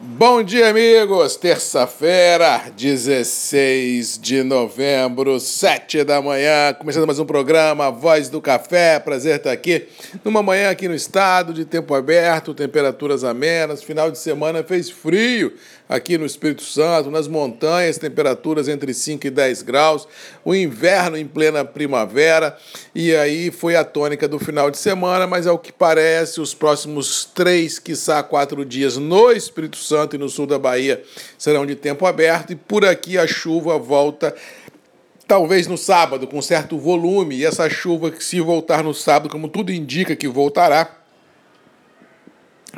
Bom dia, amigos! Terça-feira, 16 de novembro, 7 da manhã, começando mais um programa Voz do Café. Prazer estar aqui numa manhã aqui no estado, de tempo aberto, temperaturas amenas. Final de semana fez frio aqui no Espírito Santo, nas montanhas, temperaturas entre 5 e 10 graus, o inverno em plena primavera, e aí foi a tônica do final de semana, mas ao que parece, os próximos três, quiçá quatro dias no Espírito Santo e no sul da Bahia serão de tempo aberto, e por aqui a chuva volta talvez no sábado, com certo volume, e essa chuva que se voltar no sábado, como tudo indica que voltará,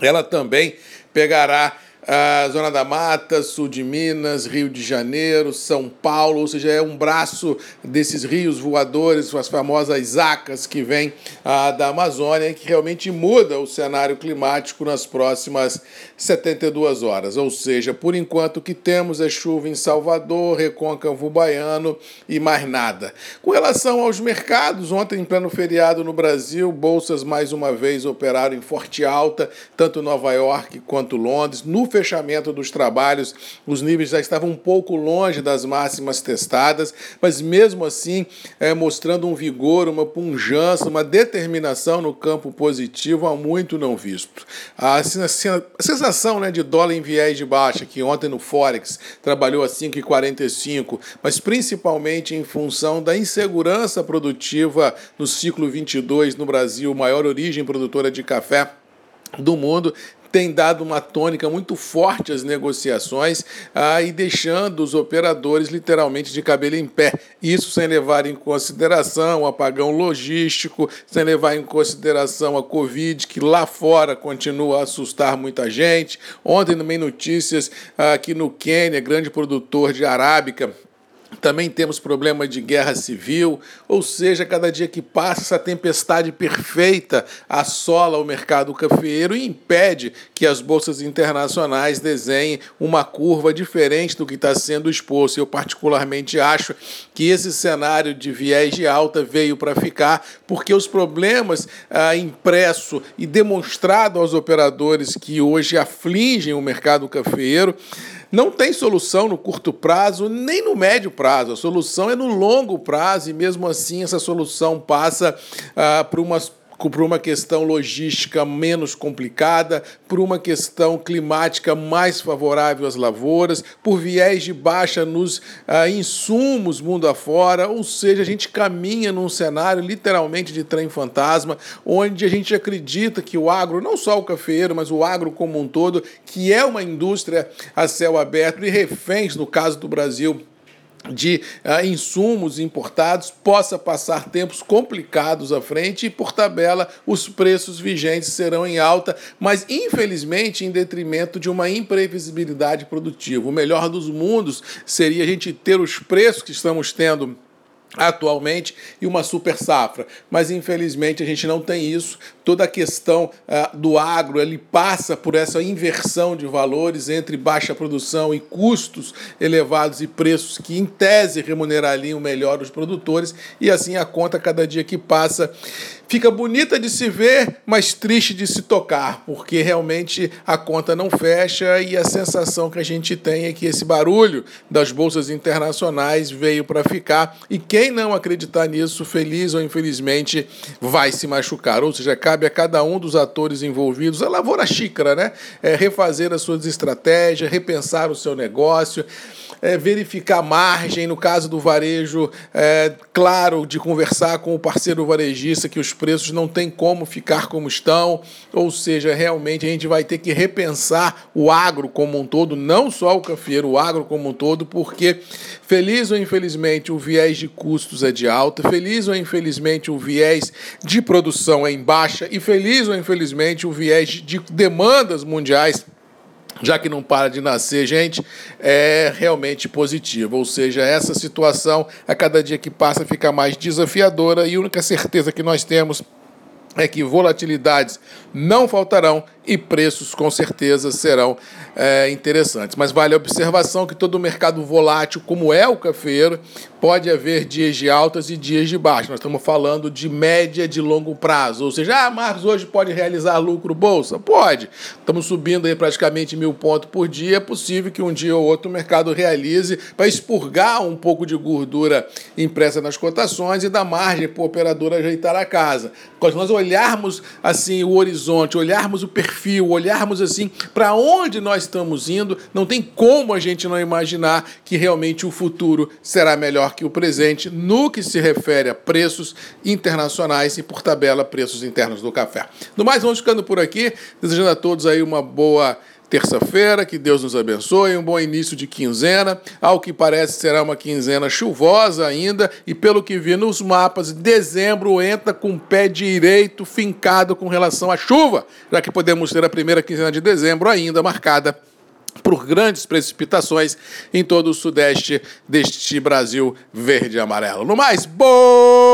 ela também pegará a Zona da Mata, sul de Minas, Rio de Janeiro, São Paulo, ou seja, é um braço desses rios voadores, as famosas acas que vêm ah, da Amazônia, que realmente muda o cenário climático nas próximas 72 horas. Ou seja, por enquanto o que temos é chuva em Salvador, Recôncavo Baiano e mais nada. Com relação aos mercados, ontem, em pleno feriado no Brasil, bolsas mais uma vez operaram em forte alta, tanto Nova York quanto Londres. No fechamento dos trabalhos, os níveis já estavam um pouco longe das máximas testadas, mas mesmo assim é, mostrando um vigor, uma punjança, uma determinação no campo positivo há muito não visto. A, sensação né, de dólar em viés de baixa, que ontem no Forex trabalhou a 5,45, mas principalmente em função da insegurança produtiva no ciclo 22 no Brasil, maior origem produtora de café do mundo, tem dado uma tônica muito forte às negociações ah, e deixando os operadores literalmente de cabelo em pé. Isso sem levar em consideração o apagão logístico, sem levar em consideração a Covid, que lá fora continua a assustar muita gente. Ontem também notícias ah, que no Quênia, grande produtor de arábica, também temos problema de guerra civil, ou seja, cada dia que passa, essa tempestade perfeita assola o mercado cafeeiro e impede que as bolsas internacionais desenhem uma curva diferente do que está sendo exposto. Eu, particularmente, acho que esse cenário de viés de alta veio para ficar, porque os problemas ah, impresso e demonstrado aos operadores que hoje afligem o mercado cafeeiro não tem solução no curto prazo nem no médio prazo. A solução é no longo prazo e, mesmo assim, essa solução passa ah, por umas por uma questão logística menos complicada, por uma questão climática mais favorável às lavouras, por viés de baixa nos ah, insumos mundo afora, ou seja, a gente caminha num cenário literalmente de trem fantasma, onde a gente acredita que o agro, não só o cafeiro, mas o agro como um todo, que é uma indústria a céu aberto e reféns, no caso do Brasil, de uh, insumos importados possa passar tempos complicados à frente e, por tabela, os preços vigentes serão em alta, mas infelizmente em detrimento de uma imprevisibilidade produtiva. O melhor dos mundos seria a gente ter os preços que estamos tendo atualmente e uma super safra. Mas infelizmente a gente não tem isso. Toda a questão uh, do agro ele passa por essa inversão de valores entre baixa produção e custos elevados e preços que em tese remunerariam melhor os produtores e assim a conta cada dia que passa fica bonita de se ver, mas triste de se tocar, porque realmente a conta não fecha e a sensação que a gente tem é que esse barulho das bolsas internacionais veio para ficar e quem não acreditar nisso, feliz ou infelizmente, vai se machucar. Ou seja, cabe a cada um dos atores envolvidos a lavoura xícara, né? É refazer as suas estratégias, repensar o seu negócio é, verificar margem, no caso do varejo, é, claro, de conversar com o parceiro varejista que os preços não tem como ficar como estão, ou seja, realmente a gente vai ter que repensar o agro como um todo, não só o cafeiro, o agro como um todo, porque feliz ou infelizmente o viés de custos é de alta, feliz ou infelizmente o viés de produção é em baixa e feliz ou infelizmente o viés de demandas mundiais já que não para de nascer gente, é realmente positivo. Ou seja, essa situação, a cada dia que passa, fica mais desafiadora e a única certeza que nós temos é que volatilidades não faltarão e preços com certeza serão é, interessantes. Mas vale a observação que todo mercado volátil, como é o cafeiro, pode haver dias de altas e dias de baixas. Nós estamos falando de média de longo prazo. Ou seja, ah, Marcos hoje pode realizar lucro bolsa? Pode. Estamos subindo aí praticamente mil pontos por dia. É possível que um dia ou outro o mercado realize para expurgar um pouco de gordura impressa nas cotações e dar margem para o operador ajeitar a casa. Quando nós olharmos assim o horizonte, olharmos o perfil, olharmos assim para onde nós estamos indo, não tem como a gente não imaginar que realmente o futuro será melhor que o presente no que se refere a preços internacionais e por tabela preços internos do café. No mais, vamos ficando por aqui, desejando a todos aí uma boa terça-feira, que Deus nos abençoe, um bom início de quinzena. Ao que parece será uma quinzena chuvosa ainda, e pelo que vi nos mapas, dezembro entra com o pé direito fincado com relação à chuva, já que podemos ter a primeira quinzena de dezembro ainda marcada por grandes precipitações em todo o sudeste deste Brasil verde e amarelo. No mais,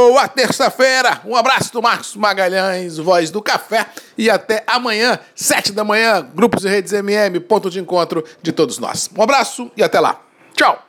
boa terça-feira! Um abraço do Marcos Magalhães, voz do café, e até amanhã, sete da manhã, Grupos e Redes MM, ponto de encontro de todos nós. Um abraço e até lá. Tchau!